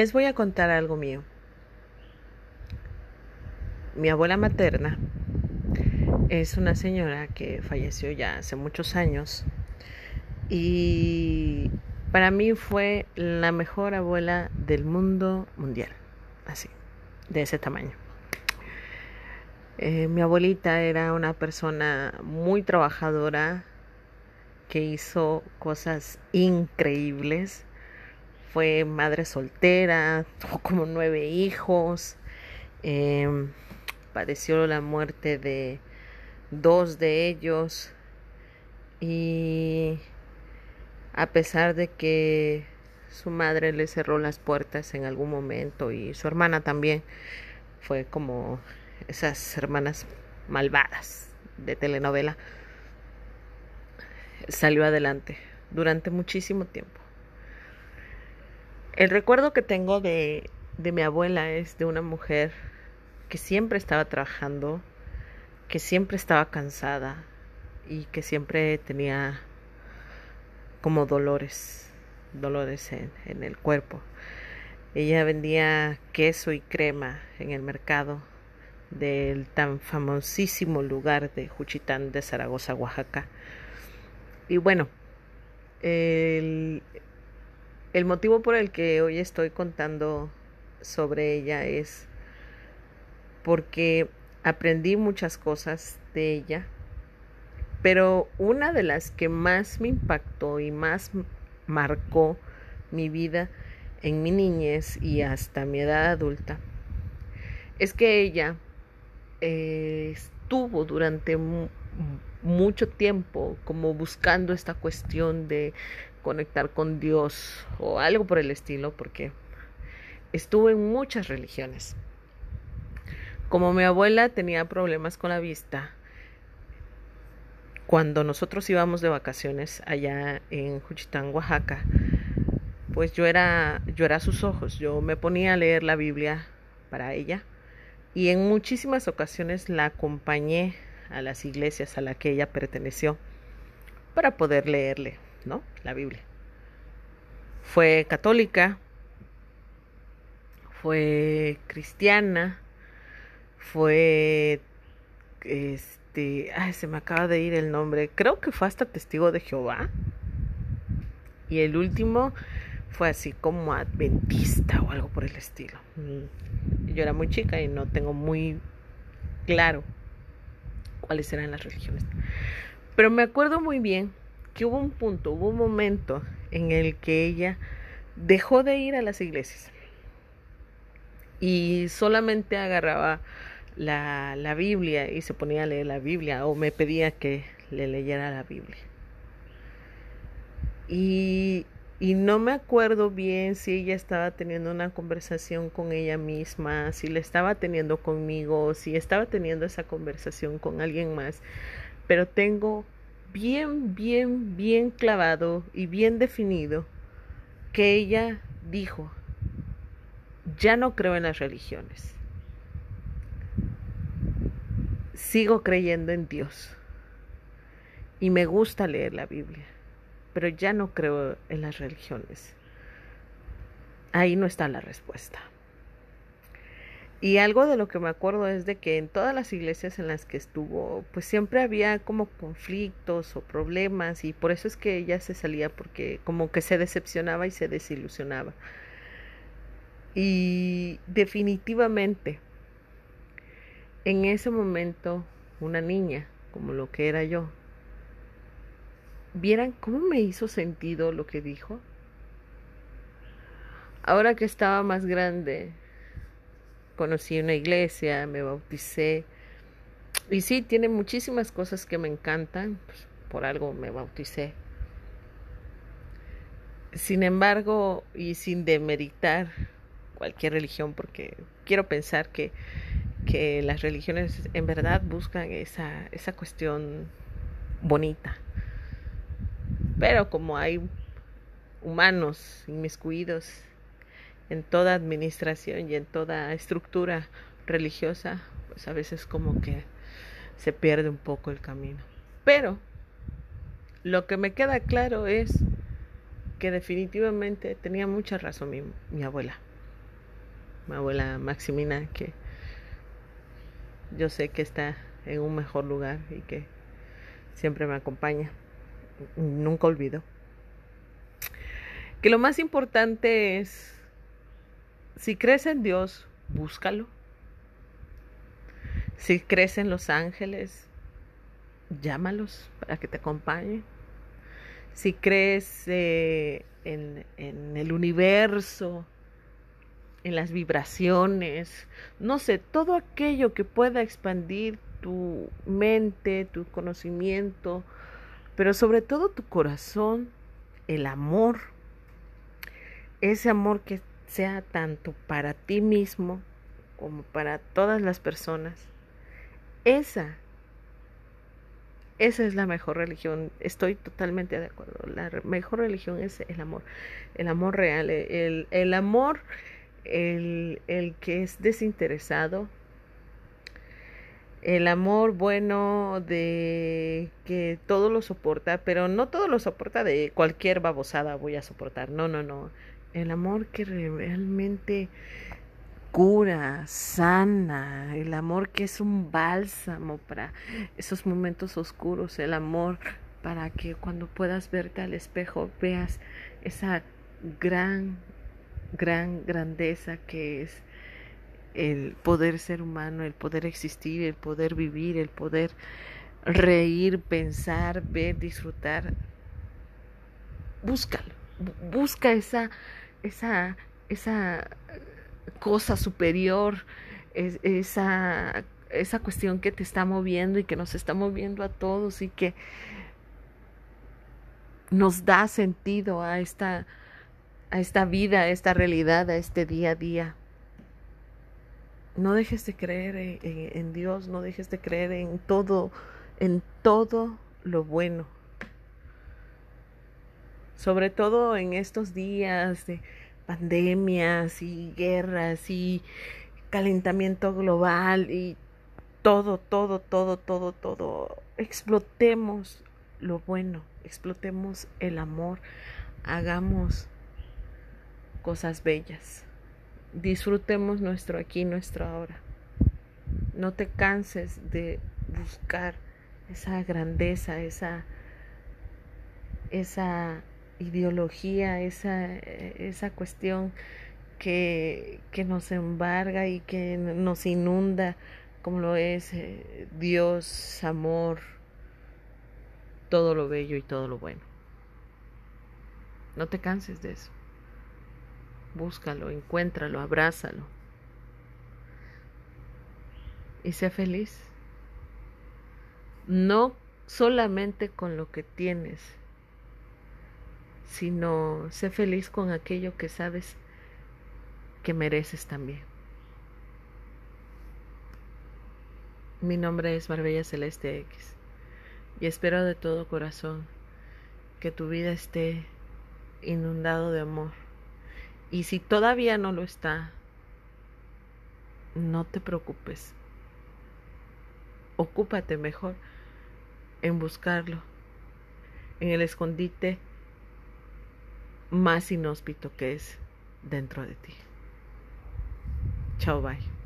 Les voy a contar algo mío. Mi abuela materna es una señora que falleció ya hace muchos años y para mí fue la mejor abuela del mundo mundial, así, de ese tamaño. Eh, mi abuelita era una persona muy trabajadora que hizo cosas increíbles. Fue madre soltera, tuvo como nueve hijos, em, padeció la muerte de dos de ellos y a pesar de que su madre le cerró las puertas en algún momento y su hermana también fue como esas hermanas malvadas de telenovela salió adelante durante muchísimo tiempo el recuerdo que tengo de, de mi abuela es de una mujer que siempre estaba trabajando que siempre estaba cansada y que siempre tenía como dolores, dolores en, en el cuerpo. Ella vendía queso y crema en el mercado del tan famosísimo lugar de Juchitán de Zaragoza, Oaxaca. Y bueno, el, el motivo por el que hoy estoy contando sobre ella es porque aprendí muchas cosas de ella pero una de las que más me impactó y más marcó mi vida en mi niñez y hasta mi edad adulta es que ella eh, estuvo durante mucho tiempo como buscando esta cuestión de conectar con Dios o algo por el estilo porque estuvo en muchas religiones. Como mi abuela tenía problemas con la vista, cuando nosotros íbamos de vacaciones allá en Juchitán, Oaxaca, pues yo era, yo era sus ojos, yo me ponía a leer la Biblia para ella y en muchísimas ocasiones la acompañé a las iglesias a las que ella perteneció para poder leerle, ¿no? La Biblia. Fue católica, fue cristiana, fue este, ay, se me acaba de ir el nombre, creo que fue hasta testigo de Jehová. Y el último fue así como adventista o algo por el estilo. Mm, yo era muy chica y no tengo muy claro cuáles eran las religiones. Pero me acuerdo muy bien que hubo un punto, hubo un momento en el que ella dejó de ir a las iglesias y solamente agarraba la, la Biblia y se ponía a leer la Biblia o me pedía que le leyera la Biblia. Y, y no me acuerdo bien si ella estaba teniendo una conversación con ella misma, si la estaba teniendo conmigo, si estaba teniendo esa conversación con alguien más, pero tengo bien, bien, bien clavado y bien definido que ella dijo, ya no creo en las religiones sigo creyendo en Dios y me gusta leer la Biblia, pero ya no creo en las religiones. Ahí no está la respuesta. Y algo de lo que me acuerdo es de que en todas las iglesias en las que estuvo, pues siempre había como conflictos o problemas y por eso es que ella se salía porque como que se decepcionaba y se desilusionaba. Y definitivamente en ese momento una niña, como lo que era yo, vieran cómo me hizo sentido lo que dijo. Ahora que estaba más grande, conocí una iglesia, me bauticé. Y sí, tiene muchísimas cosas que me encantan, pues, por algo me bauticé. Sin embargo, y sin demeritar cualquier religión, porque quiero pensar que que las religiones en verdad buscan esa, esa cuestión bonita. Pero como hay humanos inmiscuidos en toda administración y en toda estructura religiosa, pues a veces como que se pierde un poco el camino. Pero lo que me queda claro es que definitivamente tenía mucha razón mi, mi abuela. mi abuela Maximina, que yo sé que está en un mejor lugar y que siempre me acompaña. Nunca olvido. Que lo más importante es, si crees en Dios, búscalo. Si crees en los ángeles, llámalos para que te acompañen. Si crees eh, en, en el universo, en las vibraciones, no sé, todo aquello que pueda expandir tu mente, tu conocimiento, pero sobre todo tu corazón, el amor, ese amor que sea tanto para ti mismo como para todas las personas. Esa, esa es la mejor religión. Estoy totalmente de acuerdo. La mejor religión es el amor, el amor real, el, el amor el, el que es desinteresado, el amor bueno de que todo lo soporta, pero no todo lo soporta de cualquier babosada voy a soportar, no, no, no, el amor que realmente cura, sana, el amor que es un bálsamo para esos momentos oscuros, el amor para que cuando puedas verte al espejo veas esa gran gran grandeza que es el poder ser humano, el poder existir, el poder vivir, el poder reír, pensar, ver, disfrutar. Búscalo, busca esa, esa, esa cosa superior, esa, esa cuestión que te está moviendo y que nos está moviendo a todos y que nos da sentido a esta a esta vida, a esta realidad, a este día a día. No dejes de creer en, Dios, no dejes de creer en todo, en todo lo bueno. Sobre todo en estos días de pandemias y guerras y calentamiento global y todo, todo, todo, todo, todo. Explotemos lo bueno, explotemos el amor, hagamos cosas bellas. Disfrutemos nuestro aquí, nuestro ahora. No te canses de buscar esa grandeza, esa, esa ideología, esa, esa cuestión que, que nos embarga y que nos inunda, como lo es eh, Dios, amor, todo lo bello y todo lo bueno. No te canses de eso. Búscalo, encuéntralo, abrázalo. Y sé feliz. No solamente con lo que tienes, sino sé feliz con aquello que sabes que mereces también. Mi nombre es Marbella Celeste X y espero de todo corazón que tu vida esté inundado de amor y si todavía no lo está, no te preocupes. Ocúpate mejor en buscarlo, en el escondite más inhóspito que es dentro de ti. Chao, bye.